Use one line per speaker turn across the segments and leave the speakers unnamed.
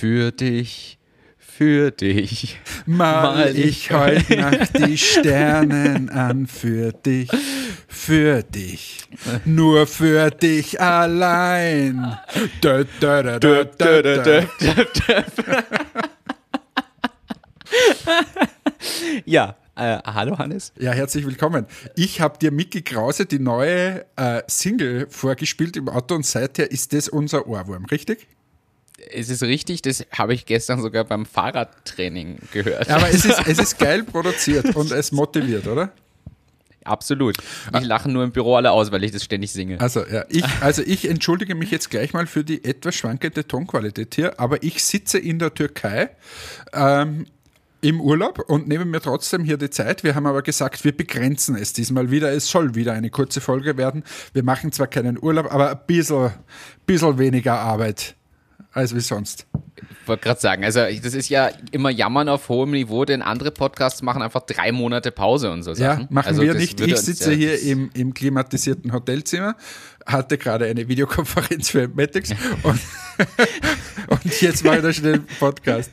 Für dich, für dich.
Mal ich heut Nacht die Sternen an für dich, für dich, nur für dich allein. Dö, dö, dö, dö, dö, dö.
Ja, äh, hallo Hannes.
Ja, herzlich willkommen. Ich habe dir Mickey Krause die neue äh, Single vorgespielt im Auto und seither ist das unser Ohrwurm, richtig?
Es ist richtig, das habe ich gestern sogar beim Fahrradtraining gehört.
Aber es ist, es ist geil produziert und es motiviert, oder?
Absolut. Ich lache nur im Büro alle aus, weil ich das ständig singe.
Also, ja, ich, also ich entschuldige mich jetzt gleich mal für die etwas schwankende Tonqualität hier, aber ich sitze in der Türkei ähm, im Urlaub und nehme mir trotzdem hier die Zeit. Wir haben aber gesagt, wir begrenzen es diesmal wieder. Es soll wieder eine kurze Folge werden. Wir machen zwar keinen Urlaub, aber ein bisschen, bisschen weniger Arbeit als wie sonst.
Ich wollte gerade sagen, also das ist ja immer Jammern auf hohem Niveau, denn andere Podcasts machen einfach drei Monate Pause und so Sachen.
Ja, machen
also
wir nicht. Ich
uns
sitze
ja-
hier im, im klimatisierten Hotelzimmer, hatte gerade eine Videokonferenz für Matics und, und jetzt mache ich da schnell einen Podcast.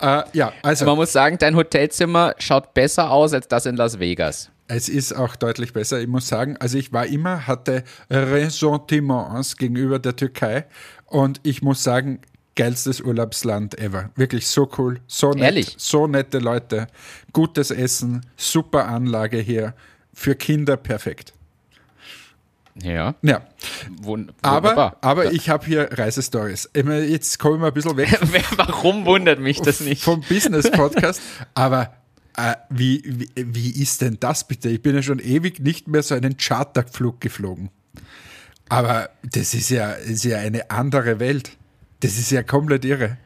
Äh, ja, also
Man muss sagen, dein Hotelzimmer schaut besser aus als das in Las Vegas.
es ist auch deutlich besser. Ich muss sagen, also ich war immer, hatte Ressentiments gegenüber der Türkei und ich muss sagen, geilstes Urlaubsland ever. Wirklich so cool, so nett,
Ehrlich?
so nette Leute, gutes Essen, super Anlage hier, für Kinder perfekt.
Ja,
Ja,
wun
aber, aber ich habe hier Reisestories. Jetzt komme ich mal ein bisschen weg
Warum wundert mich das nicht?
vom Business-Podcast, aber äh, wie, wie, wie ist denn das bitte? Ich bin ja schon ewig nicht mehr so einen Charterflug geflogen. Aber das ist ja, ist ja eine andere Welt. Das ist ja komplett irre.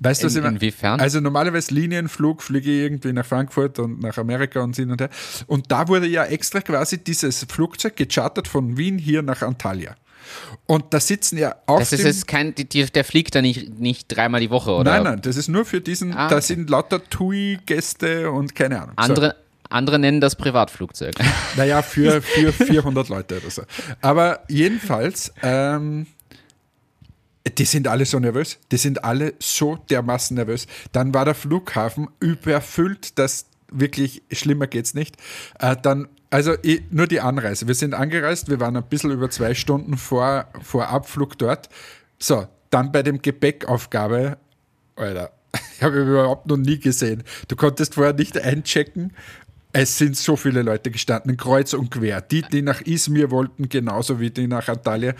Weißt du, was
In-
meine?
inwiefern?
Also normalerweise Linienflug fliege ich irgendwie nach Frankfurt und nach Amerika und hin und her. Und da wurde ja extra quasi dieses Flugzeug gechartert von Wien hier nach Antalya. Und da sitzen ja auf
Das ist
dem...
jetzt kein, die, der fliegt da nicht, nicht dreimal die Woche, oder?
Nein, nein, das ist nur für diesen,
Ah,
da
okay.
sind lauter TUI-Gäste und keine Ahnung. So.
Andere, nennen das Privatflugzeug.
Naja, für, für 400 Leute oder so. Aber jedenfalls, ähm, die sind alle so nervös. Die sind alle so dermaßen nervös. Dann war der Flughafen überfüllt, das wirklich schlimmer geht's nicht. Äh, dann, also nur die Anreise. Wir sind angereist, wir waren ein bisschen über zwei Stunden vor, vor Abflug dort. So, dann bei dem Gepäckaufgabe, Alter, ich habe überhaupt noch nie gesehen. Du konntest vorher nicht einchecken. Es sind so viele Leute gestanden, kreuz und quer. Die, die nach Izmir wollten, genauso wie die nach Antalya.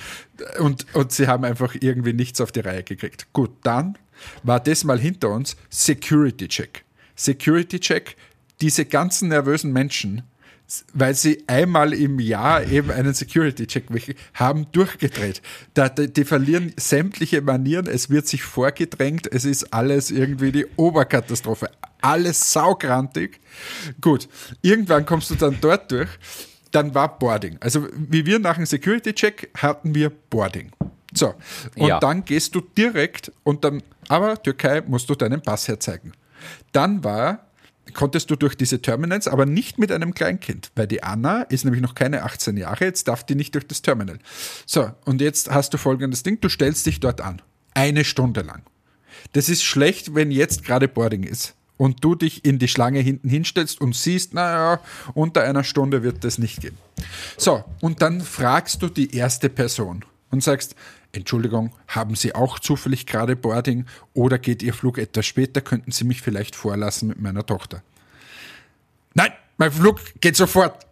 Und, und sie haben einfach irgendwie nichts auf die Reihe gekriegt. Gut, dann war das mal hinter uns Security Check. Security Check, diese ganzen nervösen Menschen, weil sie einmal im Jahr eben einen Security-Check haben durchgedreht. Da, die, die verlieren sämtliche Manieren, es wird sich vorgedrängt, es ist alles irgendwie die Oberkatastrophe. Alles saugrantig. Gut, irgendwann kommst du dann dort durch, dann war Boarding. Also wie wir nach dem Security-Check hatten wir Boarding. So, und
Ja.
dann gehst du direkt und dann, aber Türkei musst du deinen Pass herzeigen. Dann war konntest du durch diese Terminals, aber nicht mit einem Kleinkind, weil die Anna ist nämlich noch keine 18 Jahre, jetzt darf die nicht durch das Terminal. So, und jetzt hast du folgendes Ding, du stellst dich dort an. Eine Stunde lang. Das ist schlecht, wenn jetzt gerade Boarding ist und du dich in die Schlange hinten hinstellst und siehst, naja, unter einer Stunde wird das nicht gehen. So, und dann fragst du die erste Person und sagst, Entschuldigung, haben Sie auch zufällig gerade Boarding oder geht Ihr Flug etwas später? Könnten Sie mich vielleicht vorlassen mit meiner Tochter? Nein, mein Flug geht sofort.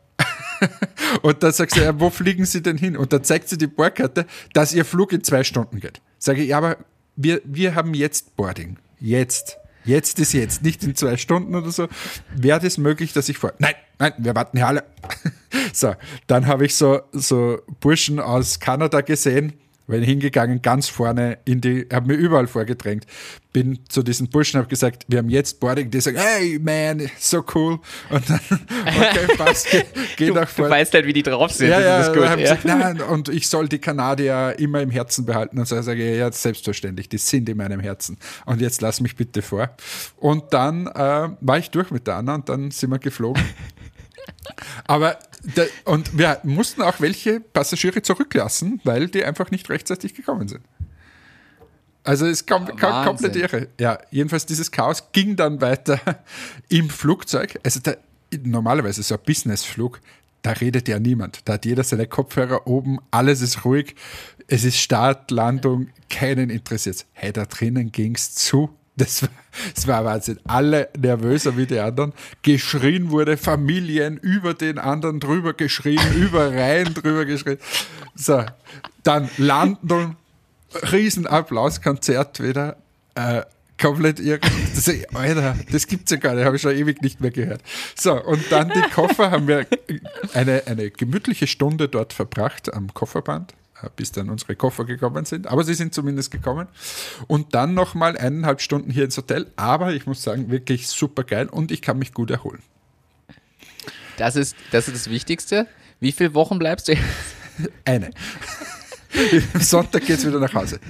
und dann sagst du, ja, wo fliegen Sie denn hin? Und dann zeigt sie die Boardkarte, dass Ihr Flug in zwei Stunden geht. Sage ich, ja, aber wir, wir haben jetzt Boarding. Jetzt. Jetzt ist jetzt, nicht in zwei Stunden oder so. Wäre das möglich, dass ich vor. Nein, nein, wir warten hier alle. so, dann habe ich so, so Burschen aus Kanada gesehen, bin hingegangen, ganz vorne in die, habe mir überall vorgedrängt, bin zu diesen Burschen, habe gesagt, wir haben jetzt Boarding, die sagen, hey man, so cool. Und dann, okay, passt, geh, geh
Du,
nach
du
vorne.
weißt halt, wie die drauf sind.
Ja, ja,
gut. ja.
gesagt, nein, und ich soll die Kanadier immer im Herzen behalten. Und so sage ich, ja, selbstverständlich, die sind in meinem Herzen. Und jetzt lass mich bitte vor. Und dann äh, war ich durch mit der Anna und dann sind wir geflogen. Aber, und wir mussten auch welche Passagiere zurücklassen, weil die einfach nicht rechtzeitig gekommen sind. Also es kam, kam
Wahnsinn.
komplett irre. Ja, jedenfalls dieses Chaos ging dann weiter im Flugzeug. Also der, normalerweise so ein Businessflug, da redet ja niemand. Da hat jeder seine Kopfhörer oben, alles ist ruhig. Es ist Start, Landung, keinen interessiert. Hey, da drinnen ging's zu. Das war, das war Wahnsinn. Alle nervöser wie die anderen. Geschrien wurde, Familien über den anderen drüber geschrien, über Reihen drüber geschrien. So, dann Landung, Riesenapplaus, Konzert wieder. Äh, komplett irre. Alter, das gibt's ja gar nicht, habe ich schon ewig nicht mehr gehört. So, und dann die Koffer haben wir eine, eine gemütliche Stunde dort verbracht am Kofferband, bis dann unsere Koffer gekommen sind. Aber sie sind zumindest gekommen. Und dann nochmal eineinhalb Stunden hier ins Hotel. Aber ich muss sagen, wirklich super geil und ich kann mich gut erholen.
Das ist, das ist das Wichtigste. Wie viele Wochen bleibst du jetzt?
Eine. Am Sonntag geht's wieder nach Hause.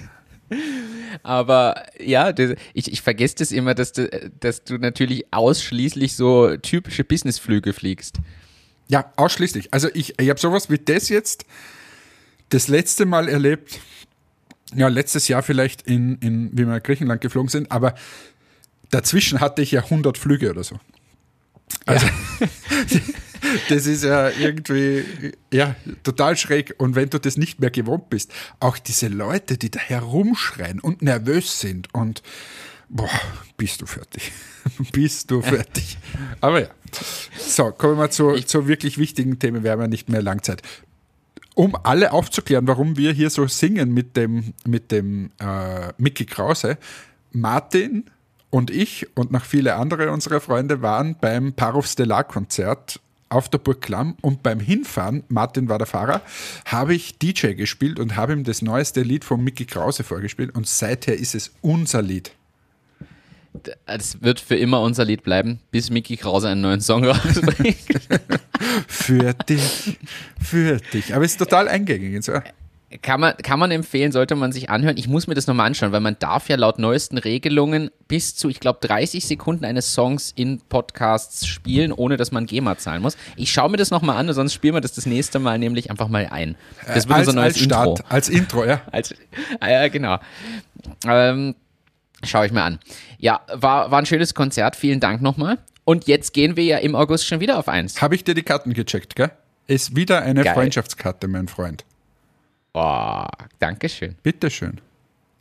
Aber ja, das, ich, ich vergesse das immer, dass du, dass du natürlich ausschließlich so typische Businessflüge fliegst.
Ja, ausschließlich. Also ich, ich habe sowas wie das jetzt das letzte Mal erlebt, ja, letztes Jahr vielleicht, in, in, wie wir nach Griechenland geflogen sind, aber dazwischen hatte ich ja 100 Flüge oder so. Also, das ist ja irgendwie, ja, total schräg. Und wenn du das nicht mehr gewohnt bist, auch diese Leute, die da herumschreien und nervös sind und, boah, bist du fertig. bist du fertig. Aber ja. So, kommen wir zu, zu wirklich wichtigen Themen. Wir haben ja nicht mehr Langzeit um alle aufzuklären, warum wir hier so singen mit dem, mit dem äh, Mickey Krause, Martin und ich und noch viele andere unserer Freunde waren beim Parov Stellar Konzert auf der Burg Klamm und beim Hinfahren, Martin war der Fahrer, habe ich DJ gespielt und habe ihm das neueste Lied von Mickey Krause vorgespielt und seither ist es unser Lied.
Es wird für immer unser Lied bleiben, bis Mickey Krause einen neuen Song rausbringt.
für dich, für dich. Aber es ist total eingängig. So.
Kann man, kann man empfehlen, sollte man sich anhören. Ich muss mir das nochmal anschauen, weil man darf ja laut neuesten Regelungen bis zu, ich glaube, 30 Sekunden eines Songs in Podcasts spielen, ohne dass man GEMA zahlen muss. Ich schaue mir das nochmal an sonst spielen wir das das nächste Mal nämlich einfach mal ein. Das wird
als,
unser neues
als Start,
Intro.
Als Intro, ja.
Als, ah, ja, genau. Ähm, Schaue ich mir an. Ja, war, war ein schönes Konzert. Vielen Dank nochmal. Und jetzt gehen wir ja im August schon wieder auf eins.
Habe ich dir die Karten gecheckt, gell? Ist wieder eine
Geil.
Freundschaftskarte, mein Freund.
Boah, Dankeschön.
Bitteschön.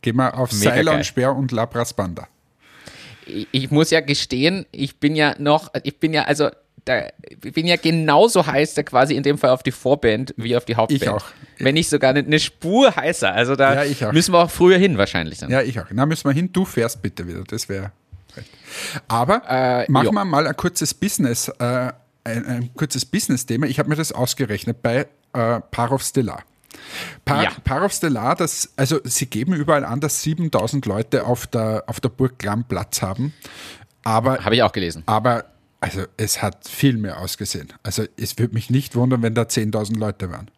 Geh mal auf
Mega geil.
und Speer und Labras Banda.
Ich, ich muss ja gestehen, ich bin ja noch, ich bin ja, also, da, ich bin ja genauso heiß da quasi in dem Fall auf die Vorband wie auf die Hauptband.
Ich auch.
Wenn nicht sogar eine, eine Spur heißer. Also da
Ja,
müssen wir auch früher hin wahrscheinlich dann.
Ja, ich auch. Na, müssen wir hin. Du fährst bitte wieder. Das wäre recht. Aber
Äh,
machen
ja.
wir mal ein kurzes Business, äh, ein, ein kurzes Business-Thema. Ich habe mir das ausgerechnet bei äh, Parov Stellar. Par
Ja.
Parov Stellar, das, also sie geben überall an, dass 7000 Leute auf der, auf der Burg Klamm Platz haben. Aber
Habe ich auch gelesen.
Aber also es hat viel mehr ausgesehen. Also es würde mich nicht wundern, wenn da 10.000 Leute waren.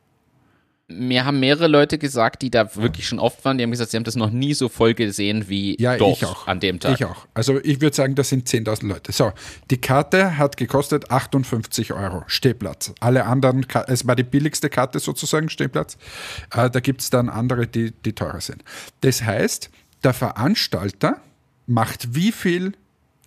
Mir haben mehrere Leute gesagt, die da wirklich schon oft waren, die haben gesagt, sie haben das noch nie so voll gesehen wie
Ja,
dort
ich auch.
an dem Tag.
Ich auch. Also ich würde sagen, das sind 10.000 Leute. So, die Karte hat gekostet 58 Euro, Stehplatz. Alle anderen, es war die billigste Karte sozusagen, Stehplatz. Äh, da gibt es dann andere, die, die teurer sind. Das heißt, der Veranstalter macht wie viel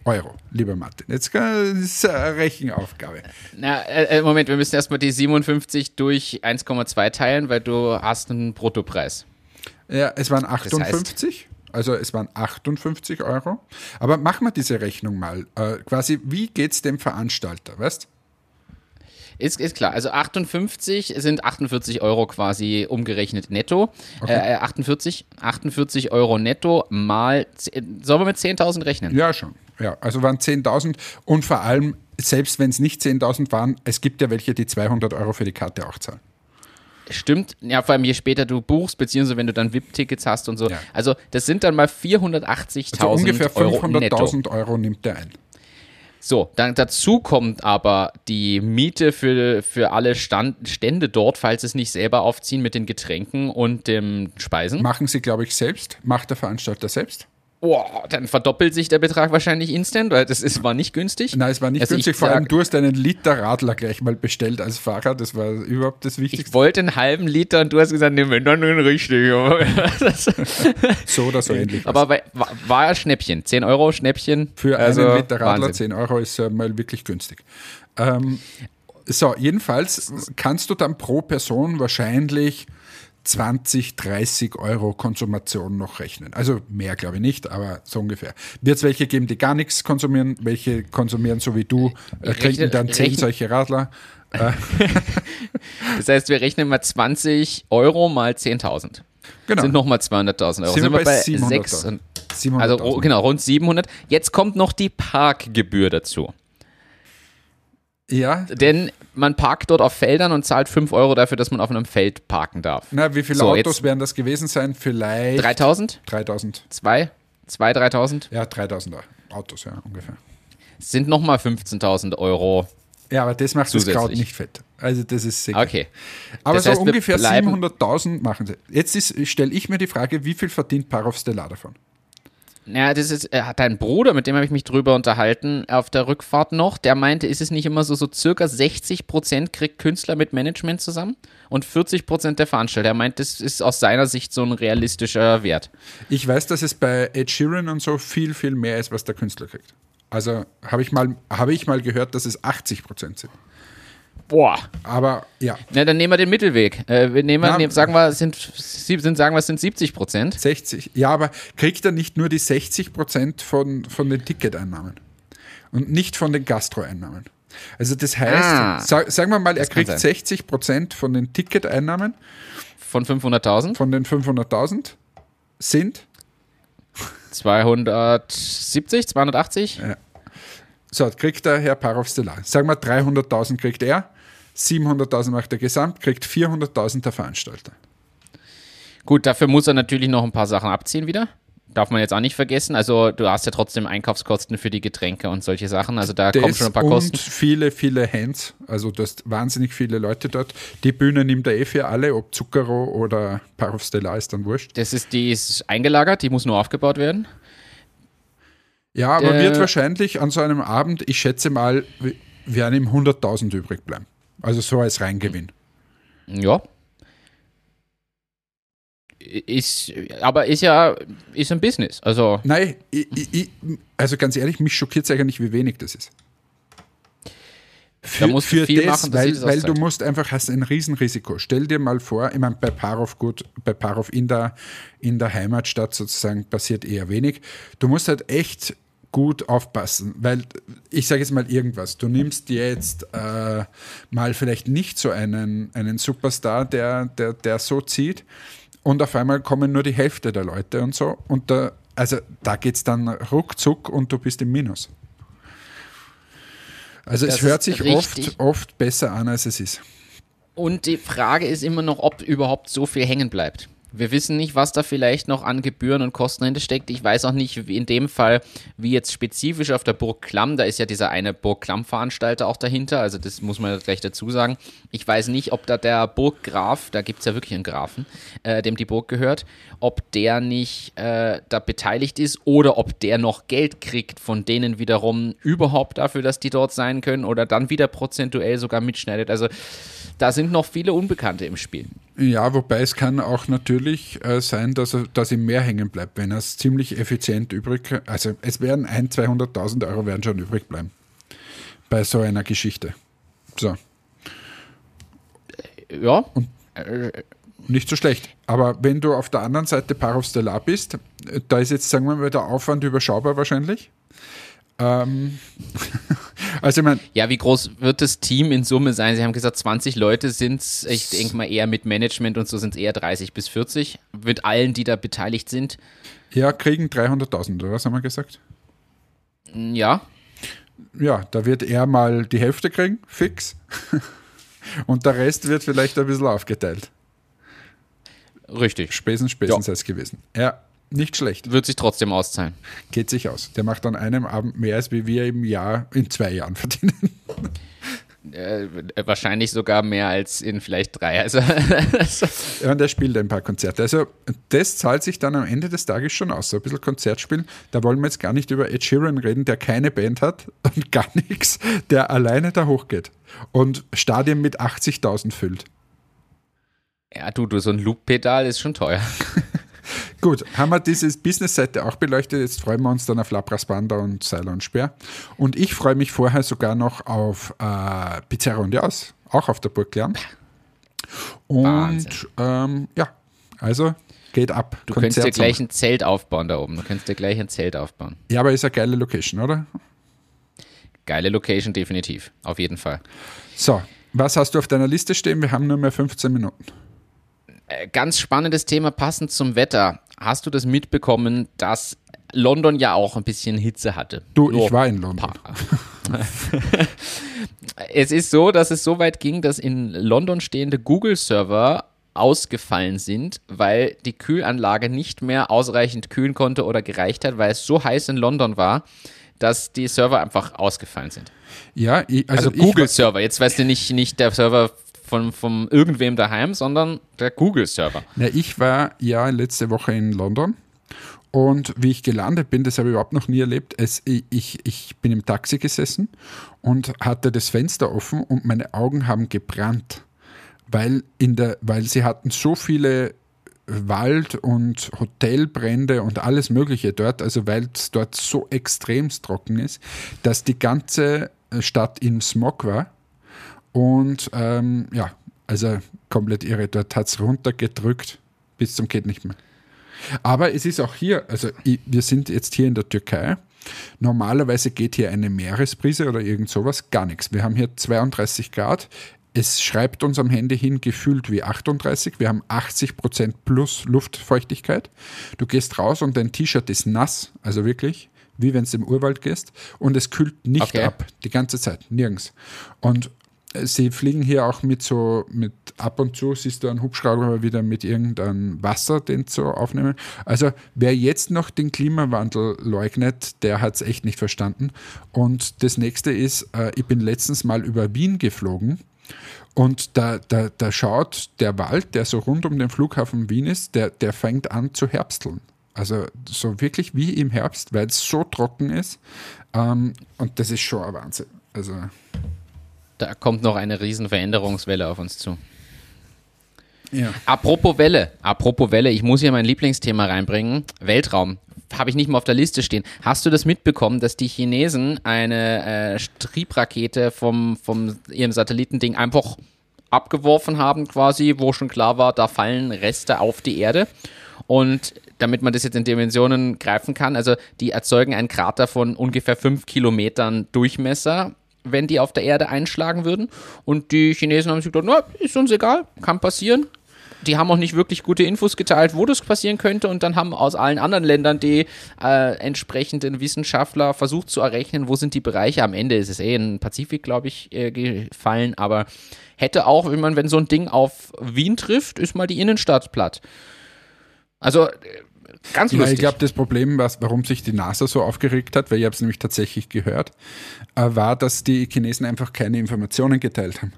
Euro, lieber Martin? Jetzt das ist eine Rechenaufgabe.
Na, äh, äh, Moment, wir müssen erstmal die 57 durch 1,2 teilen, weil du hast einen Bruttopreis.
Ja, es waren
heißt-
58. also es waren 58 Euro. Aber machen wir diese Rechnung mal. Äh, quasi, wie geht es dem Veranstalter, weißt
Ist, ist klar. Also 58 sind 48 Euro quasi umgerechnet netto. Äh, 48, 48 Euro netto mal, sollen wir mit 10.000 rechnen?
Ja, schon. Ja, also waren 10.000 und vor allem, selbst wenn es nicht 10.000 waren, es gibt ja welche, die 200 Euro für die Karte auch zahlen.
Stimmt. Ja, vor allem je später du buchst, beziehungsweise wenn du dann VIP-Tickets hast und so.
Ja.
Also das sind dann mal 480.000
Also ungefähr
Euro netto.
500.000 Euro nimmt der ein.
So, dann dazu kommt aber die Miete für, für alle Stand, Stände dort, falls es nicht selber aufziehen mit den Getränken und dem Speisen.
Machen sie, glaube ich, selbst. Macht der Veranstalter selbst.
Oh, dann verdoppelt sich der Betrag wahrscheinlich instant, weil das ist, war nicht günstig.
Nein, es war nicht
Also
günstig.
ich
Vor allem, du hast einen Liter Radler gleich mal bestellt als Fahrer. Das war überhaupt das
Ich
Wichtigste.
wollte einen halben Liter und du hast gesagt, nimm dann den richtig. Das-
so oder so ähnlich.
Aber bei, war, war Schnäppchen. 10 Euro Schnäppchen.
Für
also,
einen Liter Radler
Wahnsinn.
10 Euro ist ja mal wirklich günstig. Ähm, so, jedenfalls kannst du dann pro Person wahrscheinlich 20, 30 Euro Konsumation noch rechnen. Also mehr glaube ich nicht, aber so ungefähr. Wird es welche geben, die gar nichts konsumieren, welche konsumieren so wie du, äh, trinken dann 10
rechne-
solche Radler.
Das heißt, wir rechnen mal 20 Euro mal 10.000.
Genau.
Sind nochmal 200.000 Euro.
Sind wir bei 700.000.
6 und,
700.000.
also oh, genau, rund 700. Jetzt kommt noch die Parkgebühr dazu.
Ja,
Denn man parkt dort auf Feldern und zahlt 5 Euro dafür, dass man auf einem Feld parken darf.
na, wie viele
So,
Autos werden das gewesen sein? Vielleicht
3000?
3000.
2? 2, 3000?
Ja, 3000 Autos, ja, ungefähr.
Sind nochmal 15.000 Euro.
Ja, aber das macht das
Zusätzlich.
Kraut nicht fett. Also das ist sicher.
Okay.
Aber
Das
so
heißt, wir
ungefähr
bleiben-
700.000 machen sie. Jetzt stelle ich mir die Frage, wie viel verdient Parov Stellar davon?
Ja, das ist, er hat ein Bruder, mit dem habe ich mich drüber unterhalten auf der Rückfahrt noch. Der meinte, ist es nicht immer so, so circa 60 Prozent kriegt Künstler mit Management zusammen und 40 Prozent der Veranstalter. Er meint, das ist aus seiner Sicht so ein realistischer Wert.
Ich weiß, dass es bei Ed Sheeran und so viel, viel mehr ist, was der Künstler kriegt. Also habe ich, mal- habe ich mal gehört, dass es 80 Prozent sind.
Boah.
Aber ja,
Na, dann nehmen wir den Mittelweg. Äh, wir nehmen, nehmen, sagen wir, es sind, sind, sagen wir, es sind 70 Prozent.
60. Ja, aber kriegt er nicht nur die 60 Prozent von, von den Ticketeinnahmen und nicht von den Gastroeinnahmen? Also das heißt,
Ah.
sag, sagen wir mal, er kriegt
sein.
60 Prozent von den Ticketeinnahmen
Von 500.000?
von den 500.000 sind
270, 280?
So, kriegt der Herr Parov Stellar. Sagen wir 300.000 kriegt er, 700.000 macht er gesamt, kriegt 400.000 der Veranstalter.
Gut, dafür muss er natürlich noch ein paar Sachen abziehen wieder. Darf man jetzt auch nicht vergessen. Also du hast ja trotzdem Einkaufskosten für die Getränke und solche Sachen. Also da kommen
Das
schon ein paar
und
Kosten.
viele, viele Hands, also du hast wahnsinnig viele Leute dort. Die Bühne nimmt er eh für alle, ob Zucchero oder Parov Stellar ist dann wurscht.
Das ist, die ist eingelagert, die muss nur aufgebaut werden.
Ja, aber
Äh,
wird wahrscheinlich an so einem Abend, ich schätze mal, werden ihm 100.000 übrig bleiben. Also so als Reingewinn.
Ja. Ist, aber ist ja ist ein Business. Also
Nein, ich, ich, also ganz ehrlich, mich schockiert es eigentlich, wie wenig das ist. Für,
Da musst du viel machen, dass
weil,
das
weil du musst einfach, hast ein Riesenrisiko. Stell dir mal vor, ich meine, bei Parov gut, bei Parov in der, in der Heimatstadt sozusagen passiert eher wenig. Du musst halt echt gut aufpassen, weil ich sage jetzt mal irgendwas, du nimmst jetzt äh, mal vielleicht nicht so einen, einen Superstar, der, der, der so zieht und auf einmal kommen nur die Hälfte der Leute und so und da, also da geht es dann ruckzuck und du bist im Minus. Also
Das
es hört sich
richtig.
oft, oft besser an, als es ist.
Und die Frage ist immer noch, ob überhaupt so viel hängen bleibt. Wir wissen nicht, was da vielleicht noch an Gebühren und Kosten hinter steckt. Ich weiß auch nicht, wie in dem Fall, wie jetzt spezifisch auf der Burg Klamm, da ist ja dieser eine Burg Klamm-Veranstalter auch dahinter, also das muss man gleich dazu sagen. Ich weiß nicht, ob da der Burggraf, da gibt es ja wirklich einen Grafen, äh, dem die Burg gehört, ob der nicht äh, da beteiligt ist oder ob der noch Geld kriegt von denen wiederum überhaupt dafür, dass die dort sein können oder dann wieder prozentuell sogar mitschneidet. Also da sind noch viele Unbekannte im Spiel.
Ja, wobei es kann auch natürlich äh, sein, dass, er, dass ihm mehr hängen bleibt, wenn er es ziemlich effizient übrig, also es werden 100.000, 200.000 Euro werden schon übrig bleiben bei so einer Geschichte. So,
Ja. Äh,
nicht so schlecht. Aber wenn du auf der anderen Seite Parov Stellar bist, äh, da ist jetzt, sagen wir mal, der Aufwand überschaubar wahrscheinlich. Ähm, also ich meine,
ja, wie groß wird das Team in Summe sein? Sie haben gesagt, 20 Leute sind es. Ich denke mal eher mit Management und so sind es eher 30 bis 40. Mit allen, die da beteiligt sind.
ja, kriegen 300.000, oder was haben wir gesagt?
Ja.
Ja, da wird er mal die Hälfte kriegen, fix. Und der Rest wird vielleicht ein bisschen aufgeteilt.
Richtig.
Spesen, Spesen sei es gewesen. Ja, nicht schlecht.
Wird sich trotzdem auszahlen.
Geht sich aus. Der macht an einem Abend mehr, als wie wir im Jahr in zwei Jahren verdienen.
Äh, wahrscheinlich sogar mehr als in vielleicht drei. Also,
ja, und er spielt ein paar Konzerte. Also das zahlt sich dann am Ende des Tages schon aus. So ein bisschen Konzert spielen. Da wollen wir jetzt gar nicht über Ed Sheeran reden, der keine Band hat und gar nichts, der alleine da hochgeht und Stadien mit 80.000 füllt.
Ja, du, du, so ein Loop-Pedal ist schon teuer.
Gut, haben wir diese Business-Seite auch beleuchtet. Jetzt freuen wir uns dann auf Lapras Banda und und Speer. Und ich freue mich vorher sogar noch auf äh, Pizzeria und Jaus, auch auf der Burg Lern. Und ähm, ja, also geht ab.
Du Konzert könntest dir gleich ein Zelt aufbauen da oben. Du könntest dir gleich ein Zelt aufbauen.
Ja, aber ist eine geile Location, oder?
Geile Location, definitiv. Auf jeden Fall.
So, was hast du auf deiner Liste stehen? Wir haben nur mehr 15 Minuten.
Äh, ganz spannendes Thema passend zum Wetter. Hast du das mitbekommen, dass London ja auch ein bisschen Hitze hatte?
Du, Nur ich war in London.
es ist so, dass es so weit ging, dass in London stehende Google-Server ausgefallen sind, weil die Kühlanlage nicht mehr ausreichend kühlen konnte oder gereicht hat, weil es so heiß in London war, dass die Server einfach ausgefallen sind.
Ja,
ich, also, also Google-Server. Jetzt weißt du nicht, nicht der Server von, von irgendwem daheim, sondern der Google-Server.
Ich war ja letzte Woche in London und wie ich gelandet bin, das habe ich überhaupt noch nie erlebt. Es, ich, ich bin im Taxi gesessen und hatte das Fenster offen und meine Augen haben gebrannt, weil, in der, weil sie hatten so viele Wald- und Hotelbrände und alles Mögliche dort, also weil es dort so extremst trocken ist, dass die ganze Stadt im Smog war und ähm, ja, also komplett irre. Dort hat es runtergedrückt bis zum geht nicht mehr. Aber es ist auch hier, also ich, wir sind jetzt hier in der Türkei. Normalerweise geht hier eine Meeresbrise oder irgend sowas, gar nichts. Wir haben hier 32 Grad. Es schreibt uns am Handy hin gefühlt wie 38. Wir haben 80 Prozent plus Luftfeuchtigkeit. Du gehst raus und dein T-Shirt ist nass, also wirklich, wie wenn du im Urwald gehst. Und es kühlt nicht okay. ab, die ganze Zeit, nirgends. Und sie fliegen hier auch mit so, mit ab und zu siehst du einen Hubschrauber wieder mit irgendeinem Wasser, den zu aufnehmen. Also wer jetzt noch den Klimawandel leugnet, der hat es echt nicht verstanden. Und das nächste ist, äh, ich bin letztens mal über Wien geflogen. Und da, da, da schaut der Wald, der so rund um den Flughafen Wien ist, der, der fängt an zu herbsteln. Also so wirklich wie im Herbst, weil es so trocken ist. Ähm, und das ist schon ein Wahnsinn. Also
da kommt noch eine riesen Veränderungswelle auf uns zu. Ja. Apropos Welle, apropos Welle, ich muss hier mein Lieblingsthema reinbringen. Weltraum. Habe ich nicht mal auf der Liste stehen. Hast du das mitbekommen, dass die Chinesen eine äh, Triebrakete vom, vom ihrem Satellitending einfach abgeworfen haben, quasi, wo schon klar war, da fallen Reste auf die Erde. Und damit man das jetzt in Dimensionen greifen kann, also die erzeugen einen Krater von ungefähr fünf Kilometern Durchmesser wenn die auf der Erde einschlagen würden. Und die Chinesen haben sich gedacht, na, ist uns egal, kann passieren. Die haben auch nicht wirklich gute Infos geteilt, wo das passieren könnte. Und dann haben aus allen anderen Ländern die äh, entsprechenden Wissenschaftler versucht zu errechnen, wo sind die Bereiche. Am Ende ist es eh in den Pazifik, glaube ich, äh, gefallen. Aber hätte auch, wenn man, wenn so ein Ding auf Wien trifft, ist mal die Innenstadt platt. Also Ganz lustig.
Ja, ich glaube, das Problem, was, warum sich die NASA so aufgeregt hat, weil ich habe es nämlich tatsächlich gehört, äh, war, dass die Chinesen einfach keine Informationen geteilt haben.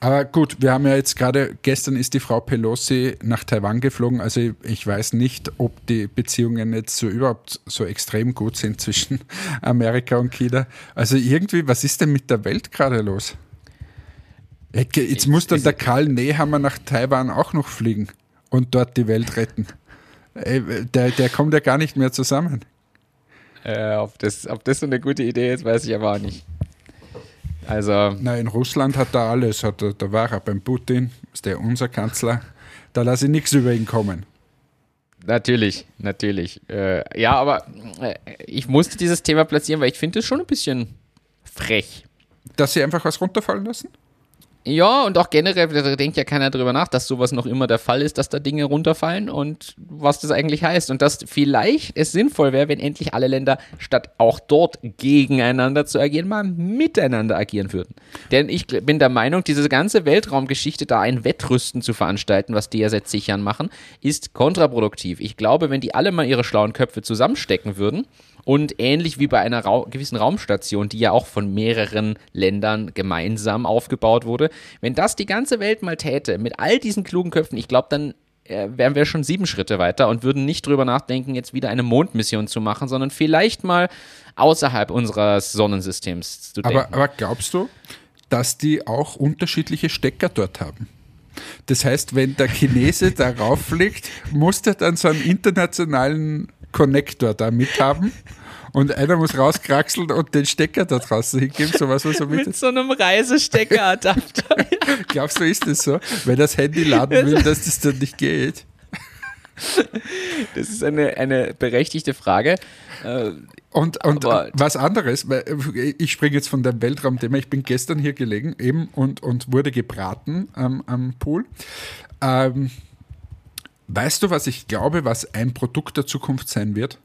Aber gut, wir haben ja jetzt gerade, gestern ist die Frau Pelosi nach Taiwan geflogen, also ich, ich weiß nicht, ob die Beziehungen jetzt so überhaupt so extrem gut sind zwischen Amerika und China. Also irgendwie, was ist denn mit der Welt gerade los? Jetzt muss dann der Karl Nehammer nach Taiwan auch noch fliegen und dort die Welt retten. Der, der kommt ja gar nicht mehr zusammen.
Äh, ob, das, ob das so eine gute Idee ist, weiß ich aber auch nicht. Also.
Na, in Russland hat er alles. Hat er, da war er beim Putin, ist der unser Kanzler. Da lasse ich nichts über ihn kommen.
Natürlich, natürlich. Äh, ja, aber äh, ich musste dieses Thema platzieren, weil ich finde es schon ein bisschen frech.
Dass sie einfach was runterfallen lassen?
Ja, und auch generell, da denkt ja keiner drüber nach, dass sowas noch immer der Fall ist, dass da Dinge runterfallen und was das eigentlich heißt. Und dass vielleicht es sinnvoll wäre, wenn endlich alle Länder statt auch dort gegeneinander zu agieren, mal miteinander agieren würden. Denn ich bin der Meinung, diese ganze Weltraumgeschichte, da ein Wettrüsten zu veranstalten, was die ja seit Jahren machen, ist kontraproduktiv. Ich glaube, wenn die alle mal ihre schlauen Köpfe zusammenstecken würden Und ähnlich wie bei einer Ra gewissen Raumstation, die ja auch von mehreren Ländern gemeinsam aufgebaut wurde, wenn das die ganze Welt mal täte, mit all diesen klugen Köpfen, ich glaube, dann äh, wären wir schon sieben Schritte weiter und würden nicht drüber nachdenken, jetzt wieder eine Mondmission zu machen, sondern vielleicht mal außerhalb unseres Sonnensystems zu denken.
Aber, aber glaubst du, dass die auch unterschiedliche Stecker dort haben? Das heißt, wenn der Chinese darauf fliegt, muss der dann so einen internationalen Connector da mithaben und einer muss rauskraxeln und den Stecker da draußen hingeben, sowas was so mit.
Mit so einem Reisesteckeradapter.
Glaubst du, ist das so? Wenn das Handy laden will, dass das dann nicht geht?
Das ist eine, eine berechtigte Frage. Äh,
Und, und
Aber-
was anderes, weil äh, ich springe jetzt von dem Weltraumthema, ich bin gestern hier gelegen eben und, und wurde gebraten am, am Pool. Ähm, weißt du, was ich glaube, was ein Produkt der Zukunft sein wird?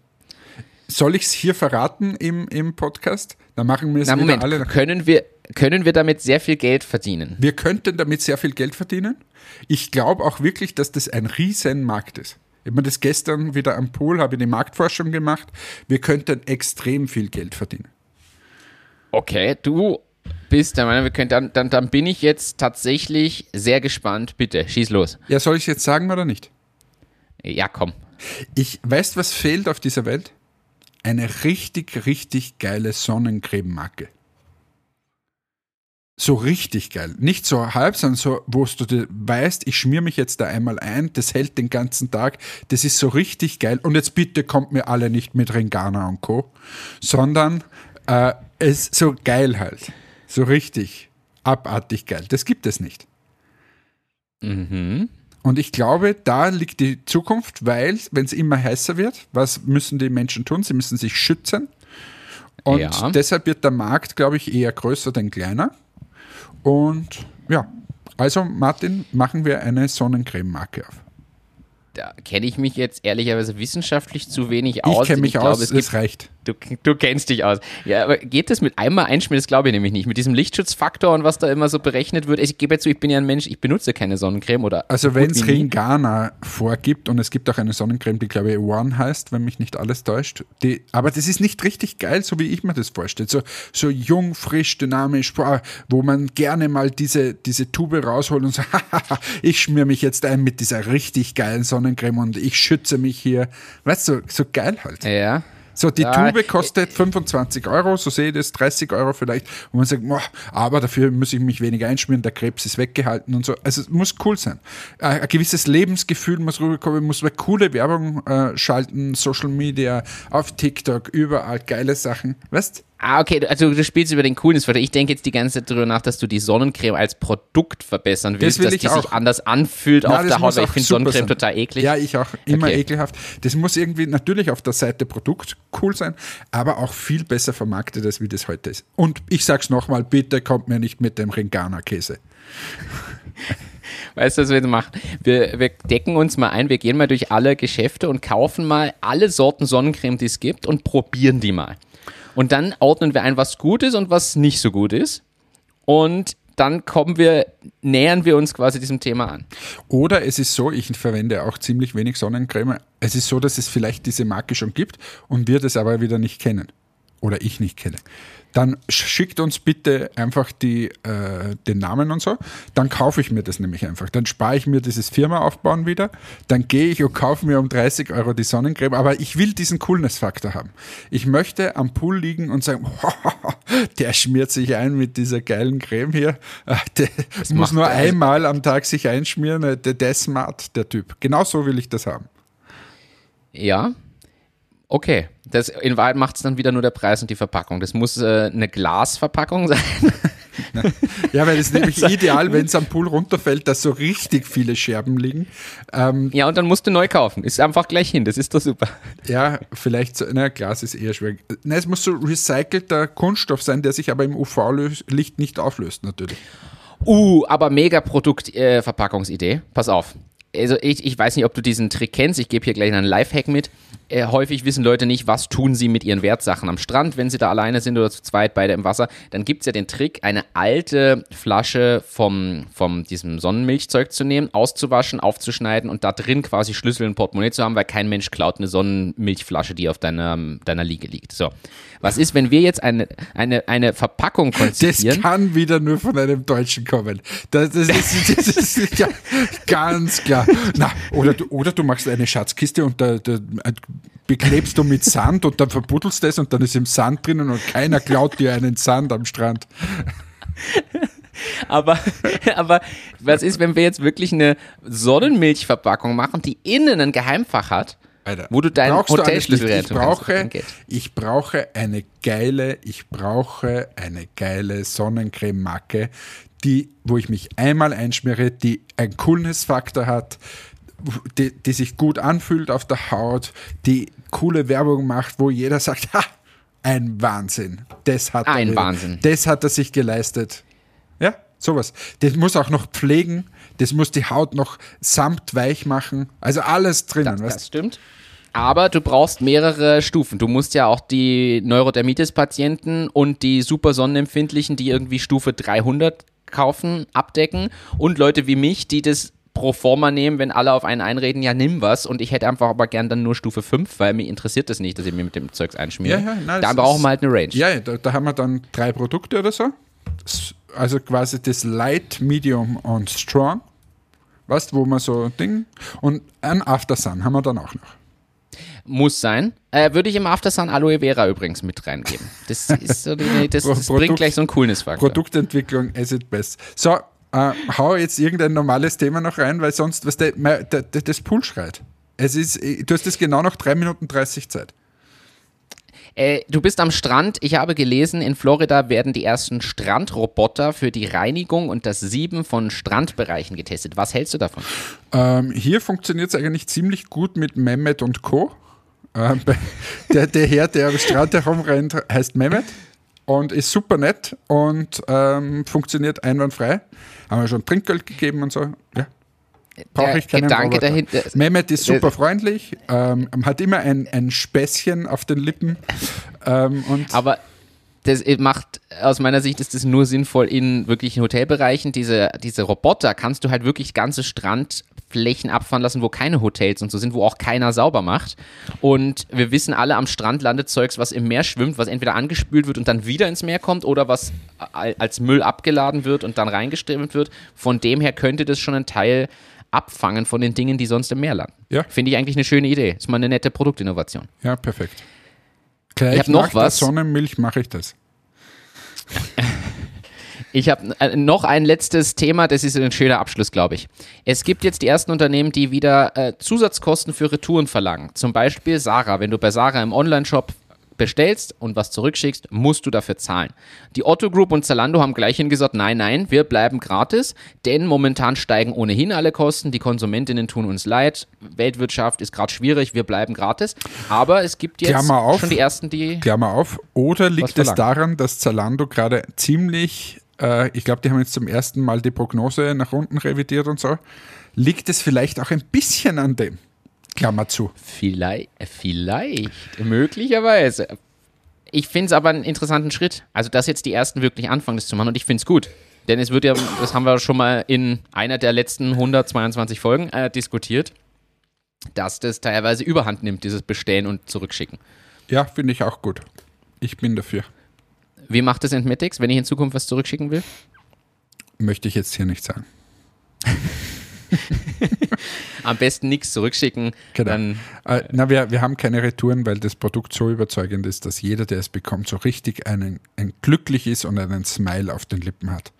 Soll ich es hier verraten im, im Podcast? Dann machen wir es wieder alle.
können wir, können wir damit sehr viel Geld verdienen?
Wir könnten damit sehr viel Geld verdienen. Ich glaube auch wirklich, dass das ein riesen Markt ist. Ich habe mir das gestern wieder am Pool, habe ich die Marktforschung gemacht. Wir könnten extrem viel Geld verdienen.
Okay, du bist der Meinung, wir können dann, dann, dann bin ich jetzt tatsächlich sehr gespannt. Bitte, schieß los.
Ja, soll ich es jetzt sagen oder nicht?
Ja, komm.
Ich weißt, was fehlt auf dieser Welt? Eine richtig, richtig geile Sonnencreme-Marke. So richtig geil. Nicht so halb, sondern so, wo du weißt, ich schmier mich jetzt da einmal ein, das hält den ganzen Tag, das ist so richtig geil. Und jetzt bitte kommt mir alle nicht mit Ringana und Co., sondern äh, es ist so geil halt. So richtig abartig geil. Das gibt es nicht.
Mhm.
Und ich glaube, da liegt die Zukunft, weil, wenn es immer heißer wird, was müssen die Menschen tun? Sie müssen sich schützen. Und
Ja.
deshalb wird der Markt, glaube ich, eher größer denn kleiner. Und ja, also Martin, machen wir eine Sonnencreme-Marke auf.
Da kenne ich mich jetzt ehrlicherweise wissenschaftlich zu wenig aus.
ich kenne mich
glaube,
aus,
es
es
gibt
reicht.
Du, du kennst dich aus. Ja, aber geht das mit einmal einschmieren? Das glaube ich nämlich nicht. Mit diesem Lichtschutzfaktor und was da immer so berechnet wird. Ich gebe zu, ich bin ja ein Mensch, ich benutze keine Sonnencreme oder.
Also
so
wenn es. Ringana vorgibt und es gibt auch eine Sonnencreme, die glaube ich One heißt, wenn mich nicht alles täuscht, die, aber das ist nicht richtig geil, so wie ich mir das vorstelle. So, so jung, frisch, dynamisch, wo man gerne mal diese, diese Tube rausholt und so, ich schmier mich jetzt ein mit dieser richtig geilen Sonnencreme und ich schütze mich hier. Weißt du, so, so geil halt.
Ja.
So, die
Ja,
Tube kostet 25 Euro, so sehe ich das, 30 Euro vielleicht. Und man sagt, boah, aber dafür muss ich mich weniger einschmieren, der Krebs ist weggehalten und so. Also es muss cool sein. Äh, Ein gewisses Lebensgefühl muss rüberkommen, muss man coole Werbung äh, schalten, Social Media, auf TikTok, überall geile Sachen. Weißt
Ah, okay, also du spielst über den Coolness-Faktor. Ich denke jetzt die ganze Zeit darüber nach, dass du die Sonnencreme als Produkt verbessern willst,
will
dass die sich
auch.
anders anfühlt
Na,
auf der Haut, weil ich finde Sonnencreme
sein.
total eklig.
Ja, ich auch. Immer
Okay.
ekelhaft. Das muss irgendwie natürlich auf der Seite Produkt cool sein, aber auch viel besser vermarktet, als wie das heute ist. Und ich sag's nochmal, bitte kommt mir nicht mit dem Ringana-Käse.
Weißt du, was wir machen? Wir, wir decken uns mal ein, wir gehen mal durch alle Geschäfte und kaufen mal alle Sorten Sonnencreme, die es gibt und probieren die mal. Und dann ordnen wir ein, was gut ist und was nicht so gut ist. Und dann kommen wir, nähern wir uns quasi diesem Thema an.
Oder es ist so, ich verwende auch ziemlich wenig Sonnencreme. Es ist so, dass es vielleicht diese Marke schon gibt und wir das aber wieder nicht kennen. Oder ich nicht kenne. Dann schickt uns bitte einfach die, äh, den Namen und so. Dann kaufe ich mir das nämlich einfach. Dann spare ich mir dieses Firma aufbauen wieder. Dann gehe ich und kaufe mir um 30 Euro die Sonnencreme. Aber ich will diesen Coolness-Faktor haben. Ich möchte am Pool liegen und sagen, der schmiert sich ein mit dieser geilen Creme hier. Ah, Der muss
macht
nur einmal am Tag sich einschmieren. Der, der ist smart, der Typ. Genau so will ich das haben.
Ja. Okay. Das, in Wahrheit macht es dann wieder nur der Preis und die Verpackung. Das muss äh, eine Glasverpackung sein.
Ja, weil es ist nämlich ideal, wenn es am Pool runterfällt, dass so richtig viele Scherben liegen. Ähm,
ja, und dann musst du neu kaufen. Ist einfach gleich hin. Das ist doch super.
ja, vielleicht so, na, Glas ist eher schwierig. Na, es muss so recycelter Kunststoff sein, der sich aber im UV-Licht nicht auflöst, natürlich.
Uh, aber mega Produkt-Verpackungsidee. Pass auf. Also ich, ich weiß nicht, ob du diesen Trick kennst. Ich gebe hier gleich einen Lifehack mit. Äh, häufig wissen Leute nicht, was tun sie mit ihren Wertsachen am Strand, wenn sie da alleine sind oder zu zweit beide im Wasser. Dann gibt es ja den Trick, eine alte Flasche vom, vom diesem Sonnenmilchzeug zu nehmen, auszuwaschen, aufzuschneiden und da drin quasi Schlüssel und Portemonnaie zu haben, weil kein Mensch klaut eine Sonnenmilchflasche, die auf deiner, deiner Liege liegt. So. Was ist, wenn wir jetzt eine, eine, eine Verpackung konzipieren?
Das kann wieder nur von einem Deutschen kommen. Das, das, ist, das ist ja ganz klar. Na, oder, du, oder du machst eine Schatzkiste und da, da beklebst du mit Sand und dann verbuddelst das und dann ist im Sand drinnen und keiner klaut dir einen Sand am Strand.
Aber, aber was ist, wenn wir jetzt wirklich eine Sonnenmilchverpackung machen, die innen ein Geheimfach hat? Alter, wo du deinen Hotelschlüssel
ich brauche, ich brauche eine geile, ich brauche eine geile Sonnencreme-Marke, die, wo ich mich einmal einschmiere, die einen Coolness-Faktor hat, die, die, sich gut anfühlt auf der Haut, die coole Werbung macht, wo jeder sagt, ha, ein Wahnsinn. Das hat
ein
er,
Wahnsinn.
Das hat er sich geleistet. Ja, sowas. Das muss auch noch pflegen, das muss die Haut noch samtweich machen. Also alles drinnen.
Das, das stimmt. Aber du brauchst mehrere Stufen. Du musst ja auch die Neurodermitis-Patienten und die super sonnenempfindlichen, die irgendwie Stufe 300 kaufen, abdecken und Leute wie mich, die das pro forma nehmen, wenn alle auf einen einreden, ja, nimm was. Und ich hätte einfach aber gern dann nur Stufe 5, weil mir interessiert das nicht, dass ich mir mit dem Zeugs einschmiere. Ja, ja, nein, da brauchen wir halt eine Range.
Ja, da, da, haben wir dann drei Produkte oder so. Also quasi das Light, Medium und Strong. Weißt wo man so Ding. Und ein After Sun haben wir dann auch noch.
Muss sein. Äh, würde ich im Aftersun Aloe Vera übrigens mit reingeben. Das, ist so die, das, das bringt gleich so einen Coolness-Faktor.
Produktentwicklung as it best. So, äh, hau jetzt irgendein normales Thema noch rein, weil sonst, was der, der, der, das Pool schreit. Es ist, du hast jetzt genau noch 3 Minuten 30 Zeit.
Äh, du bist am Strand. Ich habe gelesen, in Florida werden die ersten Strandroboter für die Reinigung und das Sieben von Strandbereichen getestet. Was hältst du davon?
Ähm, hier funktioniert es eigentlich ziemlich gut mit Mehmet und Co. Ähm, der, der Herr, der am Strand herumrennt, heißt Mehmet und ist super nett und ähm, funktioniert einwandfrei. Haben wir schon Trinkgeld gegeben und so. Ja. Brauche ich keinen
Gedanke Roboter. dahinter.
Mehmet ist super freundlich, ähm, hat immer ein, ein Späßchen auf den Lippen. Ähm, und
Aber das macht, aus meiner Sicht ist das nur sinnvoll in wirklichen Hotelbereichen. Diese, diese Roboter kannst du halt wirklich ganze Strandflächen abfahren lassen, wo keine Hotels und so sind, wo auch keiner sauber macht. Und wir wissen alle, am Strand landet Zeugs, was im Meer schwimmt, was entweder angespült wird und dann wieder ins Meer kommt oder was als Müll abgeladen wird und dann reingeströmt wird. Von dem her könnte das schon ein Teil abfangen von den Dingen, die sonst im Meer landen. Ja. Finde ich eigentlich eine schöne Idee. Ist mal eine nette Produktinnovation.
Ja, perfekt. Gleich ich habe noch was. Sonnenmilch mache ich das.
Ich habe äh, noch ein letztes Thema, das ist ein schöner Abschluss, glaube ich. Es gibt jetzt die ersten Unternehmen, die wieder äh, Zusatzkosten für Retouren verlangen. Zum Beispiel Sarah. Wenn du bei Sarah im Online-Shop bestellst und was zurückschickst, musst du dafür zahlen. Die Otto Group und Zalando haben gleich gesagt, nein, nein, wir bleiben gratis, denn momentan steigen ohnehin alle Kosten, die Konsumentinnen tun uns leid, Weltwirtschaft ist gerade schwierig, wir bleiben gratis, aber es gibt jetzt
auf,
schon die ersten, die
Klammer auf, oder liegt es daran, dass Zalando gerade ziemlich, äh, ich glaube, die haben jetzt zum ersten Mal die Prognose nach unten revidiert und so, liegt es vielleicht auch ein bisschen an dem? Klammer zu.
Vielleicht, vielleicht, möglicherweise. Ich finde es aber einen interessanten Schritt. Also, dass jetzt die ersten wirklich anfangen, das zu machen und ich finde es gut. Denn es wird ja, das haben wir schon mal in einer der letzten 122 Folgen äh, diskutiert, dass das teilweise überhand nimmt, dieses Bestellen und Zurückschicken.
Ja, finde ich auch gut. Ich bin dafür.
Wie macht es Entmetics, wenn ich in Zukunft was zurückschicken will?
Möchte ich jetzt hier nicht sagen.
Am besten nichts zurückschicken.
Genau. Dann, äh, na, wir, wir haben keine Retouren, weil das Produkt so überzeugend ist, dass jeder, der es bekommt, so richtig einen, ein glücklich ist und einen Smile auf den Lippen hat.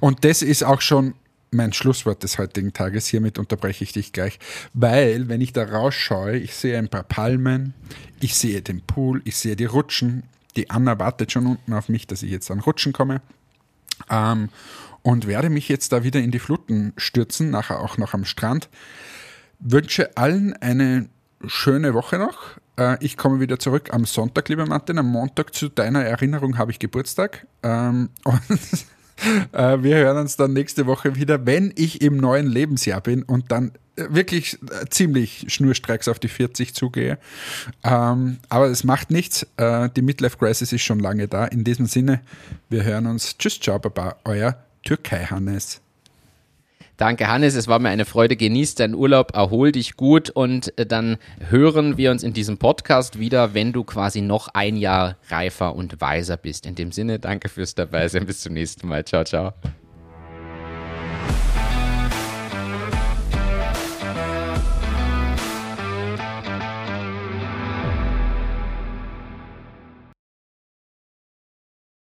Und das ist auch schon mein Schlusswort des heutigen Tages. Hiermit unterbreche ich dich gleich, weil wenn ich da rausschaue, ich sehe ein paar Palmen, ich sehe den Pool, ich sehe die Rutschen. Die Anna wartet schon unten auf mich, dass ich jetzt an Rutschen komme. Ähm, und werde mich jetzt da wieder in die Fluten stürzen, nachher auch noch am Strand. Wünsche allen eine schöne Woche noch. Äh, ich komme wieder zurück am Sonntag, lieber Martin. Am Montag zu deiner Erinnerung habe ich Geburtstag. Ähm, und äh, wir hören uns dann nächste Woche wieder, wenn ich im neuen Lebensjahr bin und dann wirklich äh, ziemlich schnurstrecks auf die 40 zugehe. Ähm, aber es macht nichts. Die Midlife Crisis ist schon lange da. In diesem Sinne, wir hören uns. Tschüss, ciao, baba, euer Türkei-Hannes.
Danke, Hannes. Es war mir eine Freude. Genieß deinen Urlaub, erhol dich gut und äh, dann hören wir uns in diesem Podcast wieder, wenn du quasi noch ein Jahr reifer und weiser bist. In dem Sinne, danke fürs Dabeisein. Bis zum nächsten Mal. Ciao, ciao.